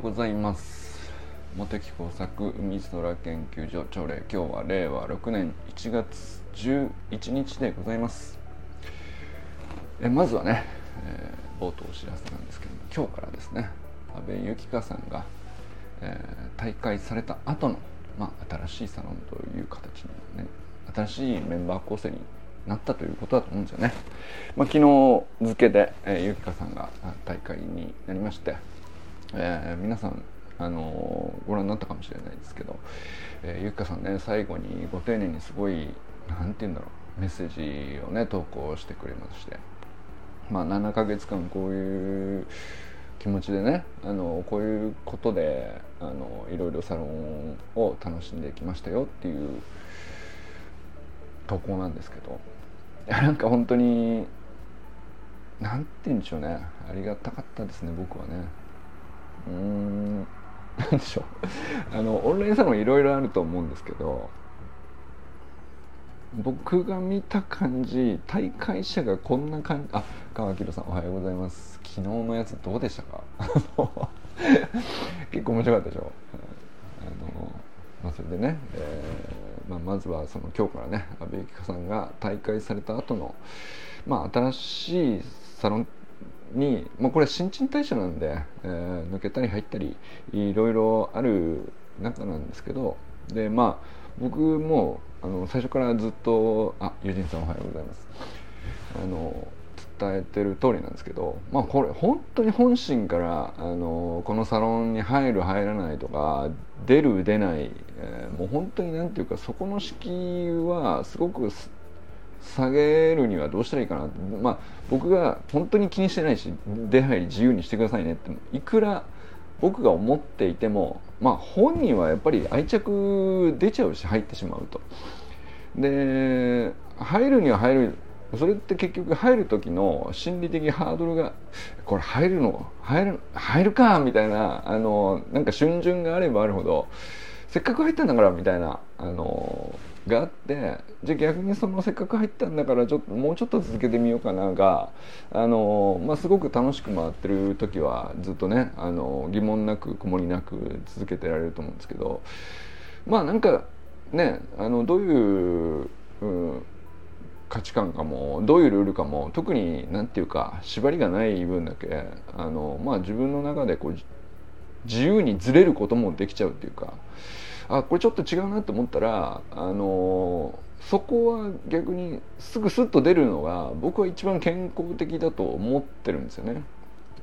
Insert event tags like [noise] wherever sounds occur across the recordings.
うございます。茂木工作海空研究所朝礼。今日は令和6年1月11日でございます。えまずはね、えー、冒頭お知らせなんですけども今日からですね阿部由紀香さんが、えー、大会された後のまあ、新しいサロンという形にね新しいメンバー構成になったということだと思うんですよね。まあ、昨日付で、えー、ゆきかさんが大会になりまして、えー、皆さん、あの、ご覧になったかもしれないですけど、えー、ゆきかさんね最後にご丁寧にすごい何て言うんだろうメッセージをね投稿してくれましてまあ7ヶ月間こういう気持ちでねあのこういうことであのいろいろサロンを楽しんできましたよっていう投稿なんですけどいやなんか本当に何て言うんでしょうねありがたかったですね僕はね。うーん。何でしょう。[laughs] あのオンラインサロンいろいろあると思うんですけど僕が見た感じ大会者がこんな感じあ川明さんおはようございます。昨日のやつどうでしたか？[laughs] 結構面白かったでしょ？あの、まあ、それでね、えーまあ、まずはその今日からね阿部由紀香さんが大会された後のまあ新しいサロンに、まあ、これ新陳代謝なんで、えー、抜けたり入ったりいろいろある中なんですけどでまあ僕もあの最初からずっとあ友人さんおはようございます。あの伝えてる通りなんですけどまあこれ本当に本心からあのこのサロンに入る入らないとか出る出ない、えー、もう本当に何ていうかそこの敷居はすごくす下げるにはどうしたらいいかなまあ僕が本当に気にしてないし出入り自由にしてくださいねっていくら僕が思っていてもまあ本人はやっぱり愛着出ちゃうし入ってしまうと。で入るには入るそれって結局入る時の心理的ハードルがこれ入るの入る入るかみたいなあのなんか瞬順があればあるほどせっかく入ったんだからみたいなあのがあってじゃあ逆にそのせっかく入ったんだからちょっともうちょっと続けてみようかながあの、まあ、すごく楽しく回ってる時はずっとねあの疑問なく曇りなく続けてられると思うんですけどまあなんかねあのどういう、うん、価値観かもどういうルールかも特に何て言うか縛りがない分だけあの、まあ、自分の中でこう自由にずれることもできちゃうっていうか。あこれちょっと違うなと思ったらあのそこは逆にすぐスッと出るのが僕は一番健康的だと思ってるんですよね。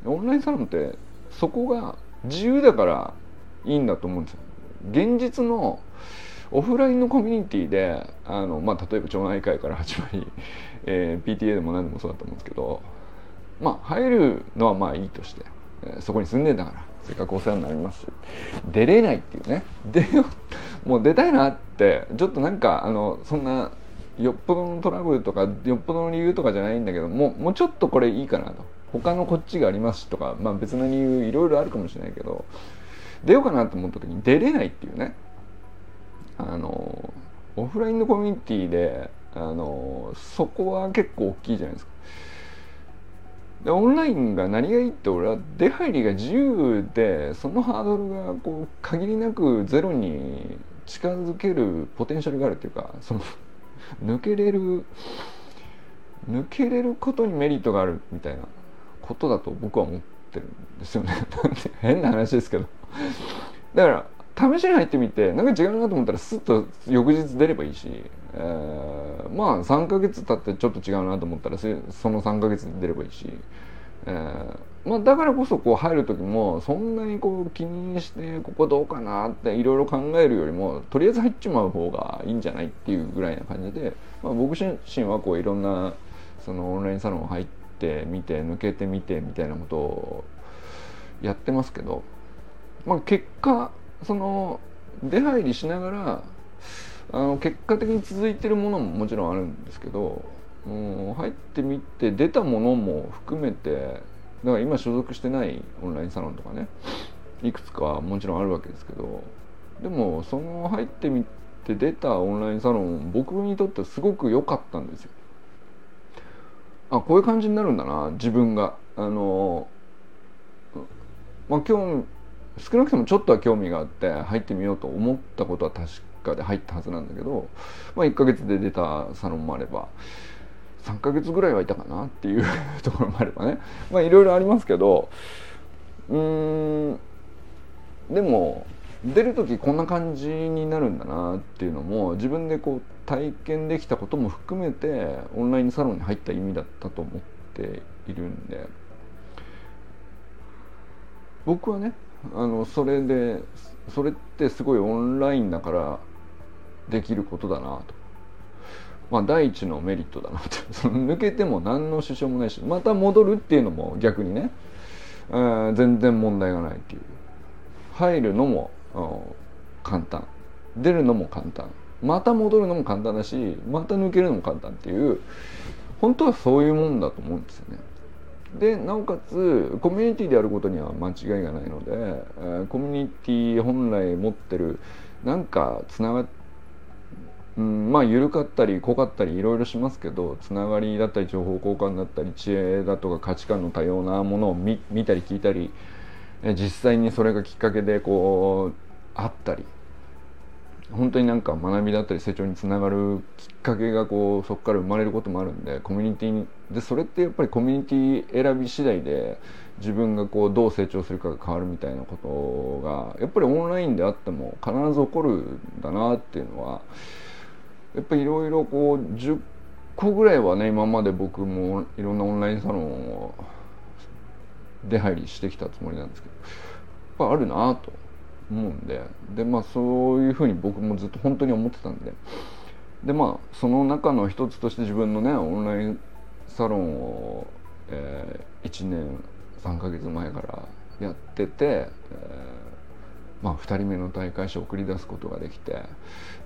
オンラインサロンってそこが自由だからいいんだと思うんですよ。現実のオフラインのコミュニティであの、まあ、例えば町内会から始まり、[laughs] えー、PTA でも何でもそうだと思うんですけどまあ入るのはまあいいとして、えー、そこに住んでんだからせっかくお世話になります。出れないっていうね。でもう出たいなってちょっとなんかあのそんなよっぽどのトラブルとかよっぽどの理由とかじゃないんだけどもうもうちょっとこれいいかなと。他のこっちがありますとか、まあ、別の理由いろいろあるかもしれないけど出ようかなと思った時に出れないっていうね。あのオフラインのコミュニティであのそこは結構大きいじゃないですか。でオンラインが何がいいって俺は出入りが自由でそのハードルがこう限りなくゼロに近づけるポテンシャルがあるっていうかその [laughs] 抜けれる抜けれることにメリットがあるみたいなことだと僕は思ってるんですよね。[laughs] 変な話ですけど。だから試しに入ってみてなんか違うなと思ったらスッと翌日出ればいいし、えー、まあ3ヶ月経ってちょっと違うなと思ったらその3ヶ月で出ればいいし、えー、まあ、だからこそこう入る時もそんなにこう気にしてここどうかなっていろいろ考えるよりもとりあえず入っちまう方がいいんじゃないっていうぐらいな感じで、まあ、僕自身はこういろんなそのオンラインサロン入ってみて抜けてみてみたいなことをやってますけど、まあ、結果その出入りしながらあの結果的に続いてるものももちろんあるんですけどもう入ってみて出たものも含めてだから今所属してないオンラインサロンとかねいくつかもちろんあるわけですけどでもその入ってみて出たオンラインサロン僕にとってはすごく良かったんですよ。あこういう感じになるんだな自分が。あのまあ、興少なくともちょっとは興味があって入ってみようと思ったことは確かで入ったはずなんだけど、まあ、1ヶ月で出たサロンもあれば3ヶ月ぐらいはいたかなっていう [laughs] ところもあればね。まあいろいろありますけどうんでも出る時こんな感じになるんだなっていうのも自分でこう体験できたことも含めてオンラインサロンに入った意味だったと思っているんで。僕はねあのそれでそれってすごいオンラインだからできることだなと。まあ第一のメリットだなって [laughs] その抜けても何の支障もないしまた戻るっていうのも逆にね、えー、全然問題がないっていう入るのも簡単出るのも簡単また戻るのも簡単だしまた抜けるのも簡単っていう本当はそういうもんだと思うんですよね。でなおかつコミュニティであることには間違いがないので、えー、コミュニティ本来持ってるなんかつながっうん、まあ緩かったり濃かったりいろいろしますけどつながりだったり情報交換だったり知恵だとか価値観の多様なものを見たり聞いたり実際にそれがきっかけでこうあったり。本当になんか学びだったり成長につながるきっかけがこうそこから生まれることもあるんでコミュニティでそれってやっぱりコミュニティ選び次第で自分がこうどう成長するかが変わるみたいなことがやっぱりオンラインであっても必ず起こるんだなっていうのはやっぱりいろいろこう10個ぐらいはね今まで僕もいろんなオンラインサロンを出入りしてきたつもりなんですけどやっぱあるなと。思うんででまあそういうふうに僕もずっと本当に思ってたんで。でまあその中の一つとして自分のねオンラインサロンを、えー、1年3ヶ月前からやってて、えー、まあ、2人目の大会者を送り出すことができて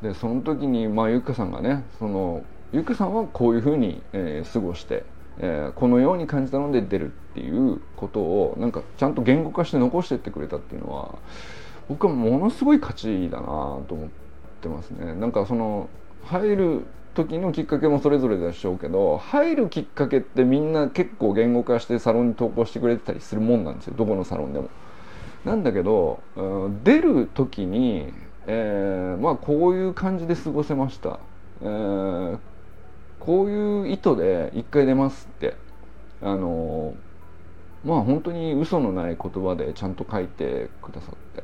でその時に、まあ、ゆかさんがねそのゆかさんはこういうふうに、えー、過ごして、えー、このように感じたので出るっていうことをなんかちゃんと言語化して残してってくれたっていうのは僕はものすごい価値だなと思ってますね。なんかその入る時のきっかけもそれぞれでしょうけど入るきっかけってみんな結構言語化してサロンに投稿してくれてたりするもんなんですよどこのサロンでも。なんだけど、うん、出る時に、えー、まあこういう感じで過ごせました、えー、こういう意図で一回出ますってあのまあ本当に嘘のない言葉でちゃんと書いてくださって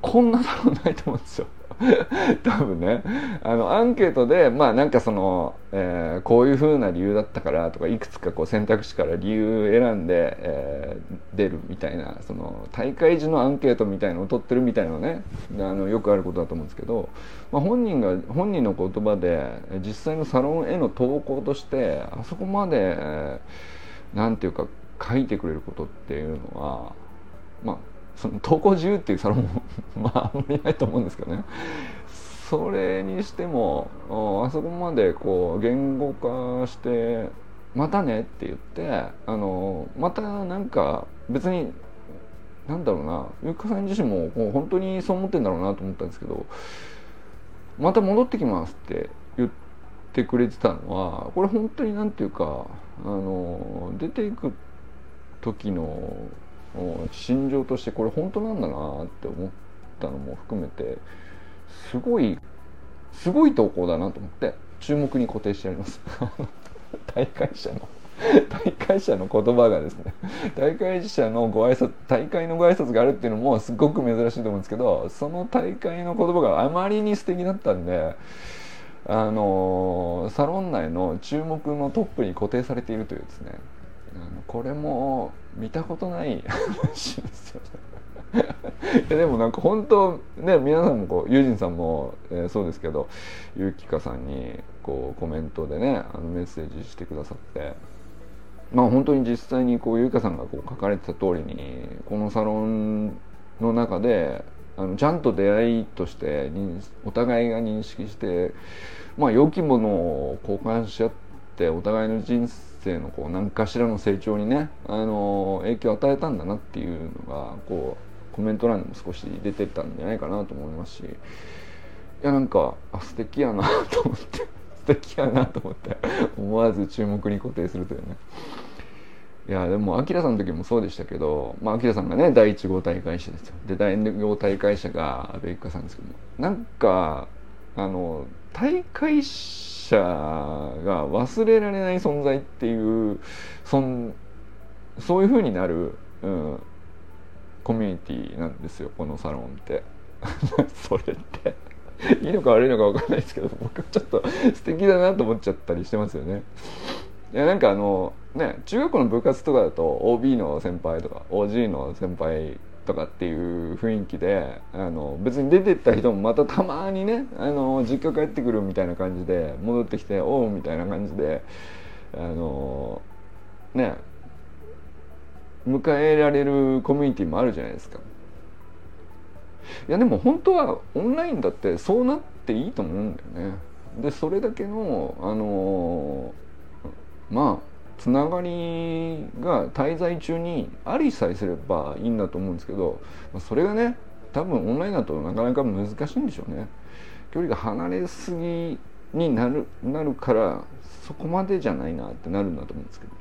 こんなサロンないと思うんですよ。[laughs] 多分ね。あのアンケートでまあなんかその、えー、こういうふうな理由だったからとかいくつかこう選択肢から理由選んで、えー、出るみたいなその大会時のアンケートみたいのを取ってるみたいなのねあのよくあることだと思うんですけど、まあ、本人が本人の言葉で実際のサロンへの投稿としてあそこまで、えー、なんていうか書いてくれることっていうのはまあその投稿自由っていうサロンも [laughs] まああんまりないと思うんですけどね。それにしてもあそこまでこう言語化して「またね」って言ってあのまたなんか別になんだろうなゆかさん自身ももう本当にそう思ってんだろうなと思ったんですけど「また戻ってきます」って言ってくれてたのはこれ本当になんていうかあの出ていく時の心情としてこれ本当なんだなって思ったのも含めてすごいすごい投稿だなと思って注目に固定してあります。[laughs] 大会者の大会者の言葉がですね大会者のご挨拶大会のご挨拶があるっていうのもすごく珍しいと思うんですけどその大会の言葉があまりに素敵だったんであのサロン内の注目のトップに固定されているというですねこれも見たことない話ですよね。[laughs] いやでもなんか本当ね皆さんもこうユージンさんも、えー、そうですけどゆきかさんにこうコメントでねあのメッセージしてくださってまあ本当に実際にこうゆきかさんがこう書かれてた通りにこのサロンの中であのちゃんと出会いとしてお互いが認識してまあ良きものを交換し合ってお互いの人生生のこう何かしらの成長にね、あの影響を与えたんだなっていうのがこうコメント欄にも少し出てたんじゃないかなと思いますしいやなんかあ素敵やなと思って [laughs] 素敵やなと思って思わず注目に固定するというね。いやでもアキラさんの時もそうでしたけどまあアキラさんがね第1号大会者ですよ。で第2号大会者が阿部一家さんですけどもなんかあの大会者者が忘れられない存在っていうそんそういう風になる、うん、コミュニティなんですよこのサロンって [laughs] それっていいのか悪いのか分かんないですけど僕はちょっと素敵だなと思っちゃったりしてますよね。いやなんかあのね中学校の部活とかだと OB の先輩とか OG の先輩とかっていう雰囲気であの別に出てった人もまたたまにねあの実家帰ってくるみたいな感じで戻ってきておうみたいな感じであのね迎えられるコミュニティもあるじゃないですか。いやでも本当はオンラインだってそうなっていいと思うんだよね。でそれだけのあのまあつながりが滞在中にありさえすればいいんだと思うんですけどそれがね多分オンラインだとなかなか難しいんでしょうね。距離が離れすぎになるなるからそこまでじゃないなってなるんだと思うんですけど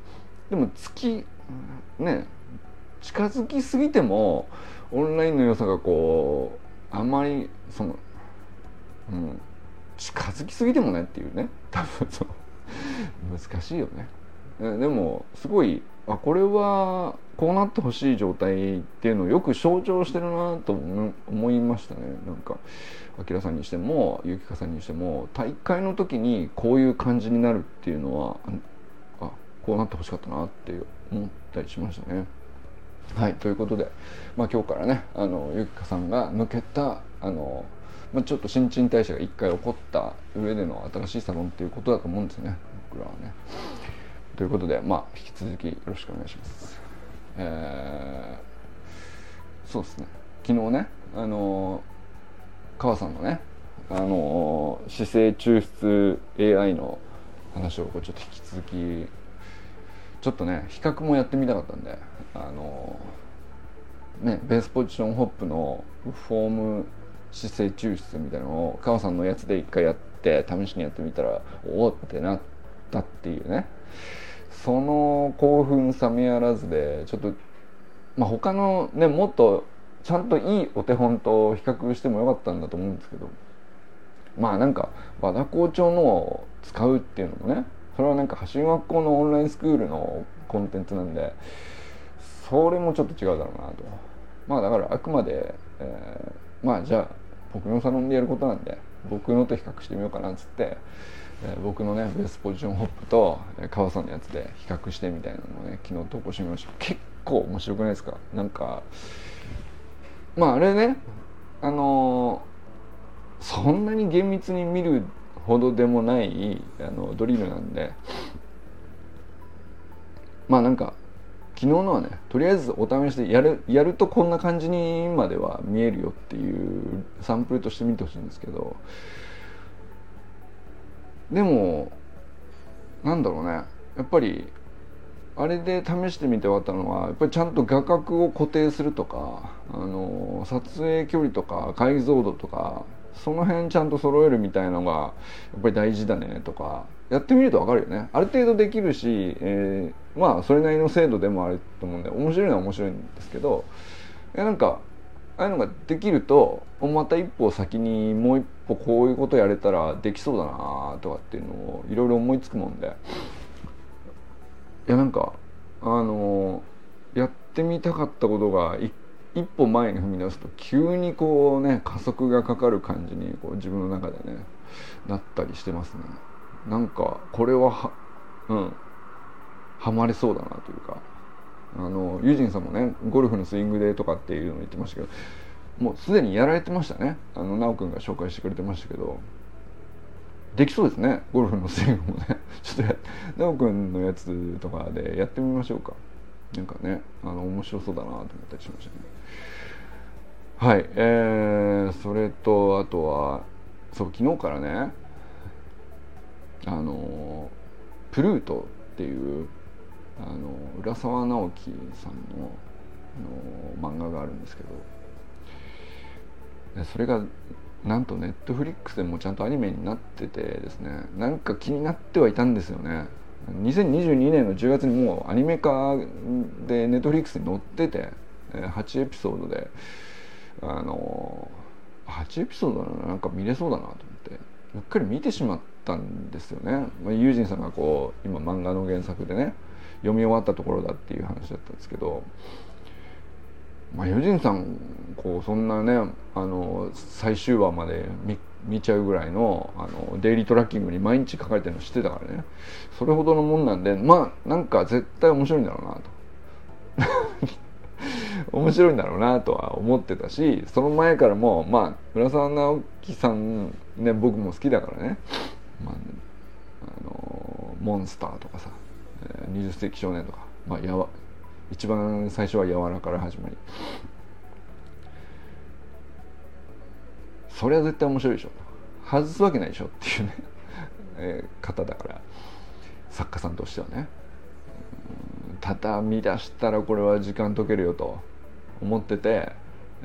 でも月ね近づきすぎてもオンラインの良さがこうあんまりその、うん、近づきすぎてもねっていうね多分その難しいよね。でもすごいあこれはこうなってほしい状態っていうのをよく象徴してるなと思いましたねなんか明さんにしてもゆきかさんにしても大会の時にこういう感じになるっていうのはあこうなってほしかったなって思ったりしましたね。はいということで、まあ、今日からねあのゆきかさんが抜けたあの、まあ、ちょっと新陳代謝が一回起こった上での新しいサロンっていうことだと思うんですよね僕らはね。ということで、まあ、引き続きよろしくお願いします。えー、そうですね昨日ねあの川さんのねあの姿勢抽出 AI の話をこうちょっと引き続きちょっとね比較もやってみたかったんであのねベースポジションホップのフォーム姿勢抽出みたいなのを川さんのやつで一回やって試しにやってみたらおおってなったっていうねその興奮冷めやらずでちょっと、まあ、他のねもっとちゃんといいお手本と比較してもよかったんだと思うんですけどまあなんか和田校長のを使うっていうのもねそれはなんか橋学校のオンラインスクールのコンテンツなんでそれもちょっと違うだろうなと。まあだからあくまで、えー、まあじゃあ僕のサロンでやることなんで僕のと比較してみようかなっつって、僕のねベースポジションホップと川さんのやつで比較してみたいなのをね昨日投稿してみました。結構面白くないですか？なんかまああれねあのー、そんなに厳密に見るほどでもないあのドリルなんでまあなんか昨日のはねとりあえずお試しでやるやるとこんな感じにまでは見えるよっていうサンプルとして見てほしいんですけどでもなんだろうね。やっぱりあれで試してみて分かったのはやっぱりちゃんと画角を固定するとかあの撮影距離とか解像度とかその辺ちゃんと揃えるみたいのがやっぱり大事だねとかやってみると分かるよね。ある程度できるし、えー、まあそれなりの精度でもあると思うんで面白いのは面白いんですけどなんかああいうのができるとまた一歩先にもう一歩こういうことやれたらできそうだなとかっていうのをいろいろ思いつくもんで。いやなんかあのやってみたかったことが一歩前に踏み出すと急にこうね加速がかかる感じにこう自分の中でねなったりしてますね。なんかこれははうん。ハマれそうだなというか。あのユージンさんもねゴルフのスイングでとかっていうのを言ってましたけどもうすでにやられてましたね。あの奈くんが紹介してくれてましたけど。できそうですね。ゴルフのスイングもね。[laughs] ちょっと奈くんのやつとかでやってみましょうか。なんかねあの面白そうだなと思ったりしましたね。はい。えー、それとあとはそう昨日からねあのプルートっていうあの浦沢直樹さんのあの漫画があるんですけど。それがなんとネットフリックスでもちゃんとアニメになっててですね。なんか気になってはいたんですよね。2022年の10月にもうアニメ化でネットフリックスに載ってて8エピソードで。あの8エピソードならなんか見れそうだなと思って。うっかり見てしまったんですよね。まあ、ユージンさんがこう今漫画の原作でね読み終わったところだっていう話だったんですけど。まあ、ユジンさんこうそんなねあの最終話まで見見ちゃうぐらいのあのデイリートラッキングに毎日書かれてるの知ってたからね。それほどのもんなんでまあなんか絶対面白いんだろうなと。[laughs] 面白いんだろうなとは思ってたしその前からもまあ村沢直樹さんね僕も好きだからね、まあ、あのモンスターとかさ「20世紀少年」とか、まあ、やわ一番最初は柔らから始まり。それは絶対面白いでしょ。外すわけないでしょっていうね。えー、方だから。作家さんとしてはね。ただ見出したらこれは時間解けるよと思ってて、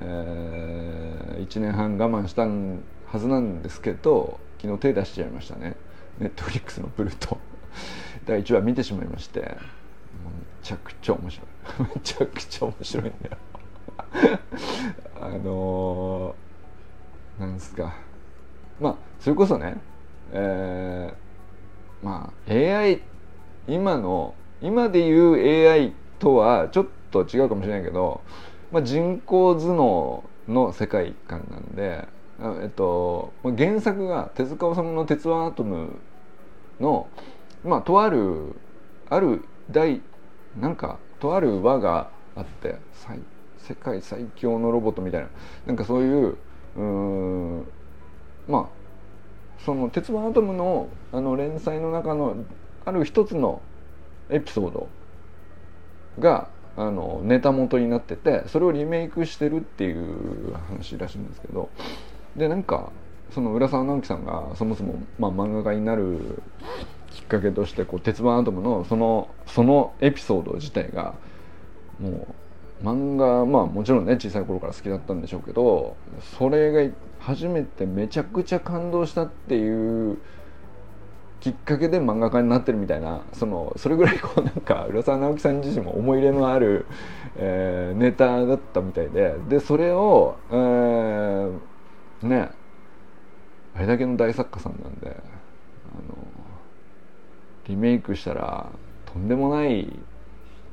えー、1年半我慢したはずなんですけど昨日手出しちゃいましたね。ネットフリックスのブルート。[laughs] 第1話見てしまいまして。めちゃくちゃ面白い。[laughs] めちゃくちゃ面白いんだよ。[laughs] あのー、なんですか。まあそれこそねえー、まあ AI 今の今でいう AI とはちょっと違うかもしれないけど、まあ、人工頭脳の世界観なんで、えっと、原作が手塚治虫の「鉄腕アトムの」まあとあるある第なんかとある輪があって世界最強のロボットみたいな。なんかそういううんまあその「鉄腕アトムの」あの連載の中のある一つのエピソードがあのネタ元になっててそれをリメイクしてるっていう話らしいんですけど。でなんかその浦沢直樹さんがそもそも、まあ、漫画家になるきっかけとしてこう鉄腕アトムのそのそのエピソード自体がもう漫画まあもちろんね小さい頃から好きだったんでしょうけどそれが初めてめちゃくちゃ感動したっていうきっかけで漫画家になってるみたいなそのそれぐらいこうなんか浦沢直樹さん自身も思い入れのある、えー、ネタだったみたいででそれを、えー、ねあれだけの大作家さんなんであのリメイクしたらとんでもない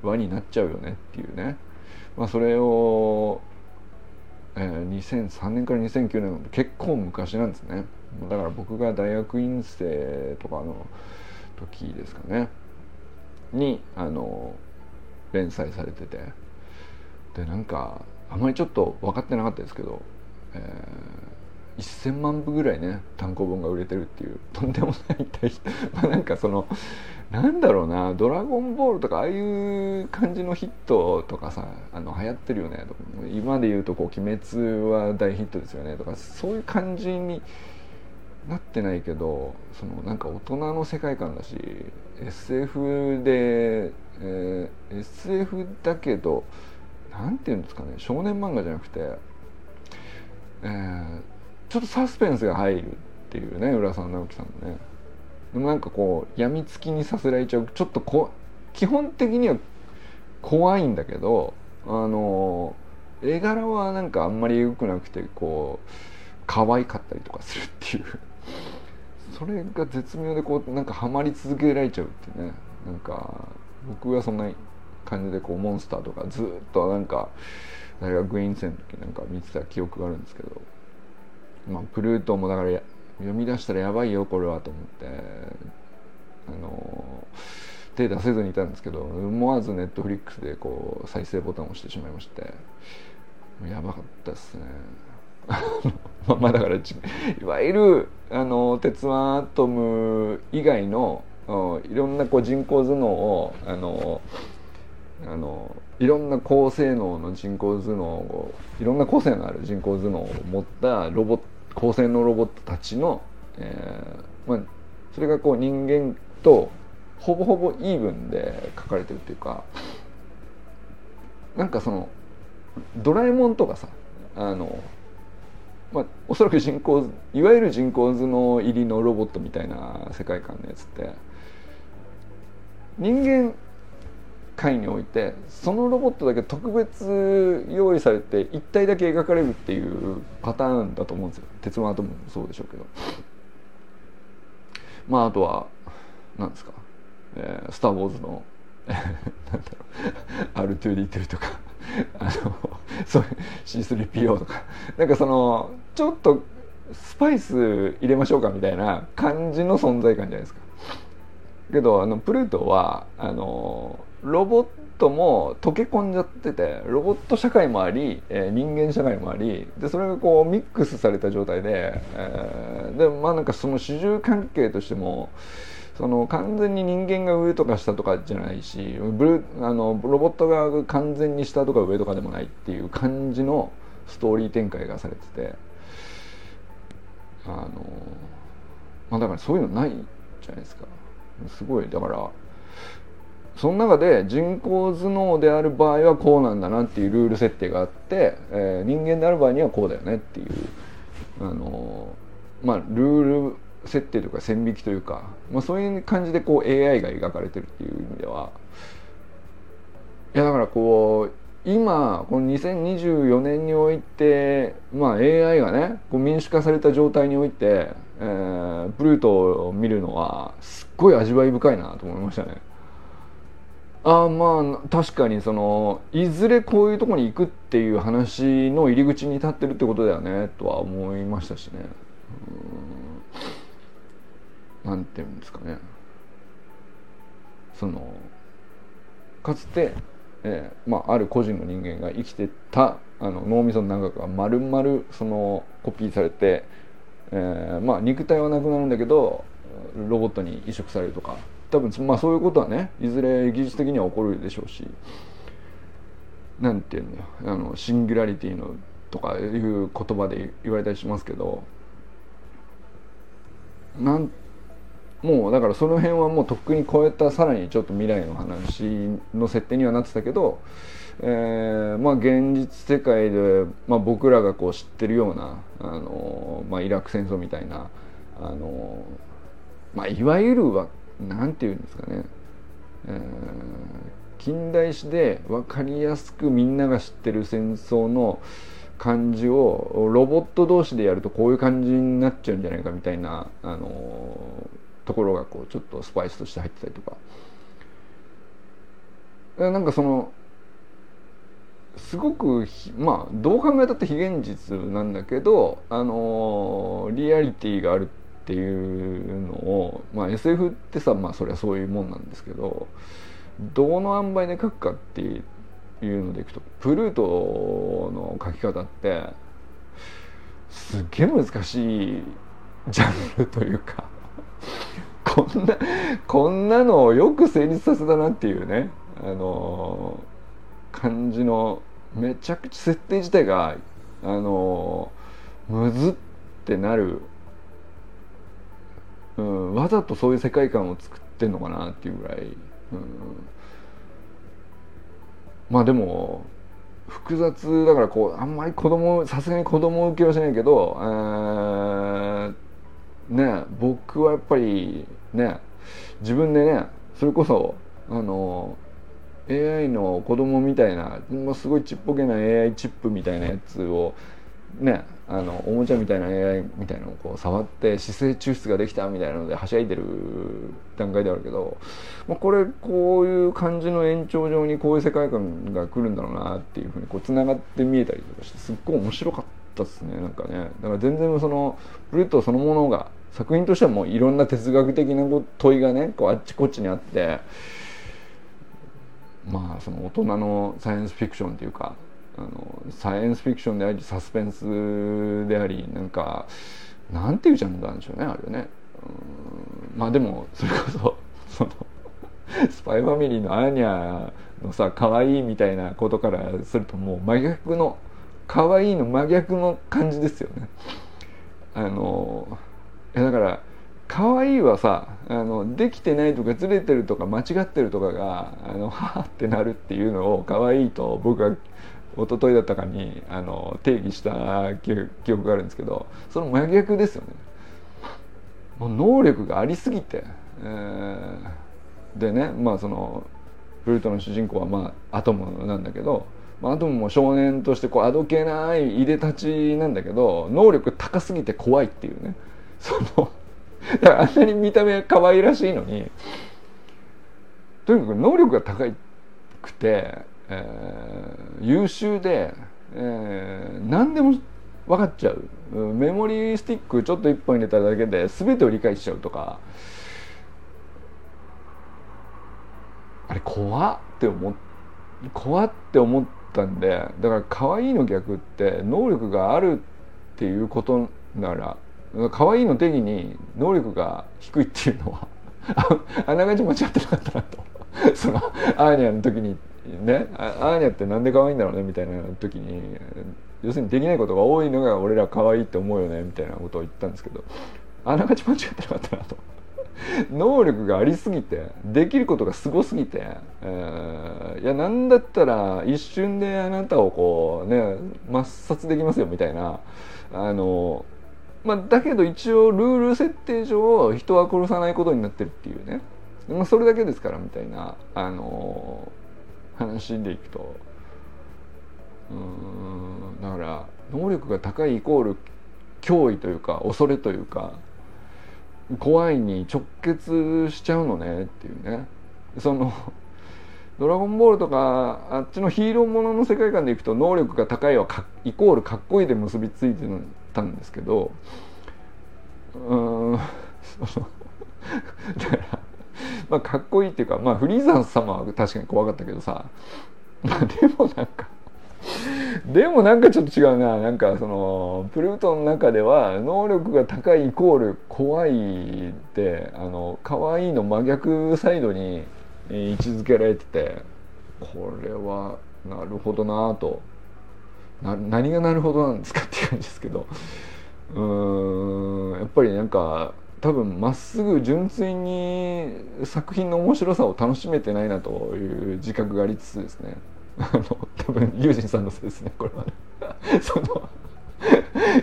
輪になっちゃうよねっていうね、まあ、それを、えー、2003年から2009年結構昔なんですね。だから僕が大学院生とかの時ですかね。にあの連載されてて。でなんかあまりちょっと分かってなかったですけど、えー、1,000万部ぐらいね単行本が売れてるっていう。[laughs] とんでもない大 [laughs] まあなんかそのなんだろうな「ドラゴンボール」とかああいう感じのヒットとかさあの流行ってるよねとか。今で言うとこう「鬼滅」は大ヒットですよねとか。そういう感じになってないけどそのなんか大人の世界観だし SF で、えー、SF だけど何て言うんですかね少年漫画じゃなくて、えー、ちょっとサスペンスが入るっていうね浦沢直樹さんのね。でもなんかこう病みつきにさせられちゃうちょっとこ基本的には怖いんだけどあの絵柄はなんかあんまり良くなくてこう可愛かったりとかするっていう。[laughs] それが絶妙でこうなんかハマり続けられちゃうってね。なんか僕はそんな感じでこうモンスターとかずっとなんか大学院生の時なんか見てた記憶があるんですけど。まあプルートンもだから読み出したらやばいよこれはと思って。あの手出せずにいたんですけど思わずネットフリックスでこう再生ボタンを押してしまいまして。やばかったですね。[laughs] まあだからいわゆるあの鉄腕アトム以外のいろんなこう人工頭脳をあのあのいろんな高性能の人工頭脳をいろんな個性のある人工頭脳を持ったロボット高性能ロボットたちの、えーまあ、それがこう人間とほぼほぼイーブンで書かれてるっていうかなんかそのドラえもんとかさあのまあ、おそらく人工いわゆる人工頭脳入りのロボットみたいな世界観のやつって人間界においてそのロボットだけ特別用意されて一体だけ描かれるっていうパターンだと思うんですよ。鉄腕アトムもそうでしょうけど。まああとは何ですか、えー、スター・ウォーズのなんだろう。R2D2 とか。あのそういう C3PO とか。なんかそのちょっとスパイス入れましょうかみたいな感じの存在感じゃないですか。けどあのプルートはあのロボットも溶け込んじゃっててロボット社会もあり、えー、人間社会もありでそれがこうミックスされた状態で、えー、でまあなんかその主従関係としてもその完全に人間が上とか下とかじゃないしブルあのロボットが完全に下とか上とかでもないっていう感じのストーリー展開がされててあのまあだからそういうのないじゃないですか。すごいだからその中で人工頭脳である場合はこうなんだなっていうルール設定があって、えー、人間である場合にはこうだよねっていうあのまあルール設定というか線引きというか、まあ、そういう感じでこう AI が描かれてるっていう意味ではいやだからこう今この2024年において、まあ、AI がねこう民主化された状態において、えー、プルートを見るのはすっごい味わい深いなと思いましたね。あまあ確かにそのいずれこういうとこに行くっていう話の入り口に立ってるってことだよねとは思いましたしね。なんていうんですかねそのかつて、えーまあ、ある個人の人間が生きてたあの脳みその中が丸々そのコピーされて、えーまあ、肉体はなくなるんだけどロボットに移植されるとか多分、まあ、そういうことはねいずれ技術的には起こるでしょうしなんていうのあのシンギュラリティのとかいう言葉で言われたりしますけどなんもうだからその辺はもうとっくに超えたさらにちょっと未来の話の設定にはなってたけど、えー、まあ現実世界で、まあ、僕らがこう知ってるようなあの、まあ、イラク戦争みたいなあの、まあ、いわゆるは何て言うんですかね、えー、近代史で分かりやすくみんなが知ってる戦争の感じをロボット同士でやるとこういう感じになっちゃうんじゃないかみたいなあのところがこうちょっとスパイスとして入ってたりとか。なんかそのすごくまあどう考えたって非現実なんだけどあのリアリティがあるっていうのを、まあ、SF ってさまあそりゃそういうもんなんですけどどの塩梅で書くかっていうのでいくとプルートの書き方ってすっげえ難しいジャンルというかこんなこんなのをよく成立させたなっていうねあの感じのめちゃくちゃ設定自体があのむずってなる、うん、わざとそういう世界観を作ってんのかなっていうぐらい、うん、まあでも複雑だからこうあんまり子供さすがに子供受けはしないけど、えー、ね僕はやっぱりね自分でねそれこそあの AI の子供みたいなもうすごいちっぽけな AI チップみたいなやつをねあのおもちゃみたいな AI みたいなのをこう触って姿勢抽出ができたみたいなのではしゃいでる段階であるけど、まあ、これこういう感じの延長上にこういう世界観が来るんだろうなっていうふうにこうつながって見えたりとかしてすっごい面白かったですねなんかね。だから全然そのブルートそのものが作品としてはもういろんな哲学的な問いがねこうあっちこっちにあってまあその大人のサイエンスフィクションっていうかあのサイエンスフィクションでありサスペンスでありなんかなんていうジャンルなんでしょうねあれね。まあでもそれこそ [laughs] そのスパイファミリーのアーニャのさ可愛いみたいなことからするともう真逆の可愛いの真逆の感じですよね。あのだから可愛いはさあのできてないとかずれてるとか間違ってるとかがあのはあってなるっていうのを可愛いと僕は一昨日だったかにあの定義した記憶があるんですけどその真逆ですよね。もう能力がありすぎて、えー、でねまあそのフルートの主人公はまあアトムなんだけど、まあ、アトムも少年としてこうあどけないいでたちなんだけど能力高すぎて怖いっていうねそのだからあんなに見た目可愛らしいのにとにかく能力が高くて、えー、優秀で、えー、何でも分かっちゃう。メモリースティックちょっと1本入れただけで全てを理解しちゃうとか。あれ怖って思っ怖って思ったんでだから可愛いの逆って能力があるっていうことなら可愛いの定義に能力が低いっていうのはあながち間違ってなかったなと。そのアーニャの時にねアーニャってなんで可愛いんだろうねみたいな時に要するにできないことが多いのが俺ら可愛いって思うよねみたいなことを言ったんですけどあながち間違ってなかったなと。[laughs] 能力がありすぎてできることがすごすぎて、えー、いやなんだったら一瞬であなたをこうね抹殺できますよみたいなあのまあ、だけど一応ルール設定上人は殺さないことになってるっていうね、まあ、それだけですからみたいなあの話でいくと。うんだから能力が高いイコール脅威というか恐れというか怖いに直結しちゃうのねっていうね。そのドラゴンボールとかあっちのヒーローものの世界観でいくと能力が高いはイコールかっこいいで結びついてたんですけどうんだからまあかっこいいっていうかまあフリーザ様は確かに怖かったけどさ。まあでもなんかでもなんかちょっと違うな。なんかそのプルートの中では能力が高いイコール怖いってあの可愛いの真逆サイドに位置づけられててこれはなるほどなと。な何がなるほどなんですかっていう感じですけど。うんやっぱりなんか多分まっすぐ純粋に作品の面白さを楽しめてないなという自覚がありつつですね。あの多分ユージンさんのせいですねこれはね。[laughs] その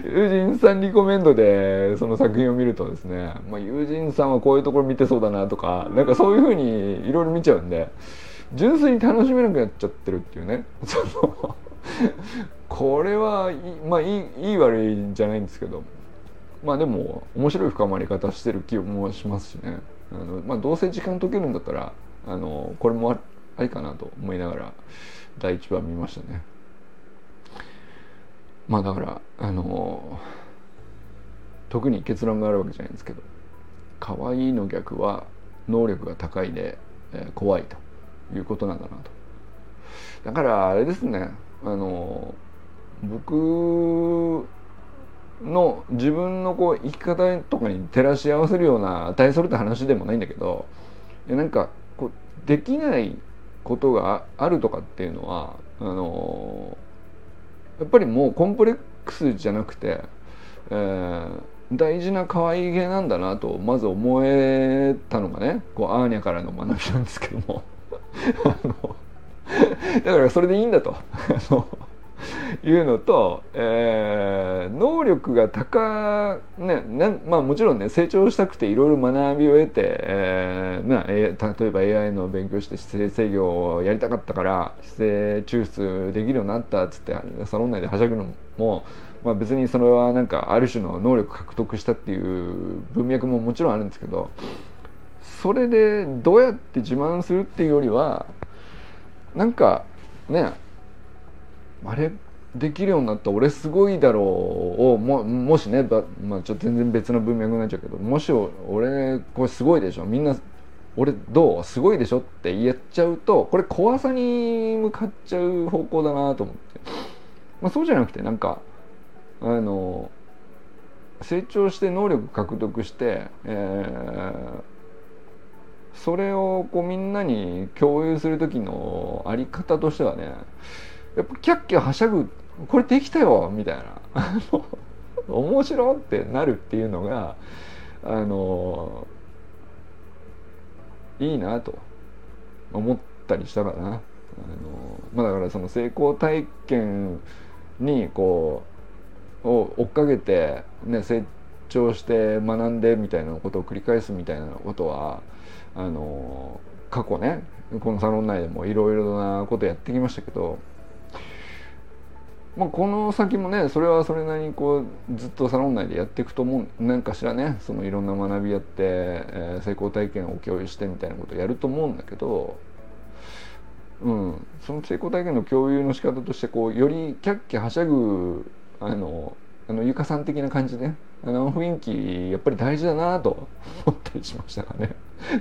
友人さんリコメンドでその作品を見るとですね、まあ、友人さんはこういうところ見てそうだなとかなんかそういうふうにいろいろ見ちゃうんで純粋に楽しめなくなっちゃってるっていうね。そのこれはまあいいいい悪いんじゃないんですけど。まあでも面白い深まり方してる気もしますしね。あの、まあ、どうせ時間解けるんだったらあのこれもありかなと思いながら第一話見ましたね。まあだからあの特に結論があるわけじゃないんですけど可愛いの逆は能力が高いで、えー、怖いということなんだなと。だからあれですね。あの僕の自分のこう生き方とかに照らし合わせるような大それた話でもないんだけどなんかこうできないことがあるとかっていうのはあのやっぱりもうコンプレックスじゃなくて、えー、大事な可愛げなんだなとまず思えたのがねこうアーニャからの学びなんですけども。[laughs] だからそれでいいんだと。いうのと、えー、能力が高ねねまあもちろんね成長したくていろいろ学びを得て、えーまあ、例えば AI の勉強して姿勢制御をやりたかったから姿勢抽出できるようになったっつってサロン内ではしゃぐのも、まあ、別にそれはなんかある種の能力獲得したっていう文脈ももちろんあるんですけどそれでどうやって自慢するっていうよりはなんかねあれ？できるようになった俺すごいだろう。をももしね、まあ、ちょっと全然別の文脈になっちゃうけどもし俺これすごいでしょ？みんな俺どう？すごいでしょって言っちゃうとこれ怖さに向かっちゃう方向だなと思って、まあ、そうじゃなくてなんかあの成長して能力獲得して、えー、それをこうみんなに共有する時のあり方としてはねやっぱキャッキャはしゃぐこれできたよみたいな [laughs] 面白ってなるっていうのがあのいいなと思ったりしたかな。あのまあ、だからその成功体験にこうを追っかけて、ね、成長して学んでみたいなことを繰り返すみたいなことはあの過去ねこのサロン内でもいろいろなことやってきましたけど、まあ、この先もねそれはそれなりにこうずっとサロン内でやっていくと思う何かしらねそのいろんな学びやって、えー、成功体験を共有してみたいなことをやると思うんだけど、うん、その成功体験の共有の仕方としてこうよりキャッキャはしゃぐあのあのゆかさん的な感じで、ね、あの雰囲気やっぱり大事だなと [laughs] 思ったりしましたかね。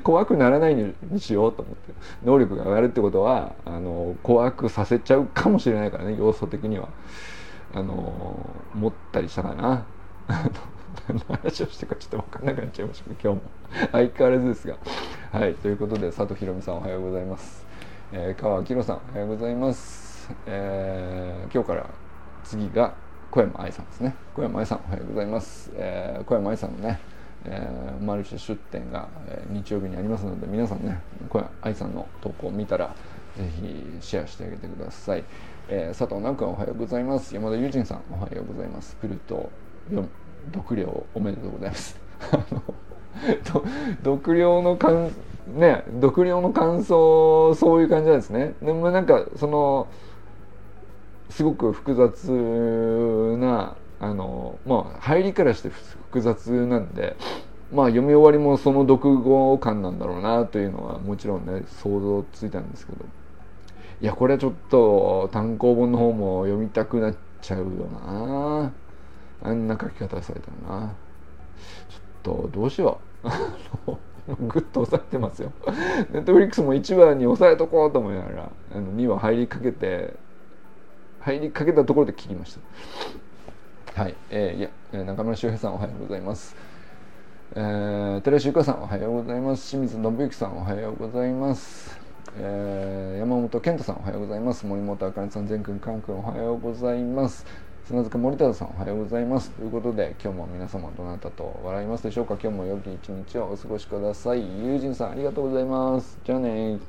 怖くならないにしようと思って。能力が上がるってことはあの怖くさせちゃうかもしれないからね要素的には。あの思ったりしたかな。何の話をしてかちょっと分かんなくなっちゃいました今日も。相変わらずですが。はいということで佐藤ひろみさんおはようございます、えー、川明さんおはようございます、えー、今日から次が小山愛さんですね。小山愛さんおはようございます、えー、小山愛さんのね、えー、マルシェ出店が、えー、日曜日にありますので皆さんね小山愛さんの投稿を見たらぜひシェアしてあげてください、えー、佐藤直君おはようございます。山田友人さんおはようございます。プルト読了おめでとうございます。[laughs] 読了の感ね読了の感想そういう感じなんですね。でもなんかそのすごく複雑あのまあ入りからして複雑なんでまあ読み終わりもその読後感なんだろうなというのはもちろんね想像ついたんですけど。いやこれはちょっと単行本の方も読みたくなっちゃうよな。あんな書き方されたらな。ちょっとどうしよう。[laughs] グッと押さえてますよ。ネットフリックスも1話に押さえとこうと思いながらあの2話入りかけて入りかけたところで切りました。はい、えー、いや、中村修平さんおはようございます。えー、寺石ゆかさんおはようございます。清水信之さんおはようございます。えー、山本健太さんおはようございます。森本あかねさん、全くん、かんくんおはようございます。砂塚森田さんおはようございます。ということで、今日も皆様どなたと笑いますでしょうか？今日も良き一日をお過ごしください。友人さんありがとうございます。じゃあね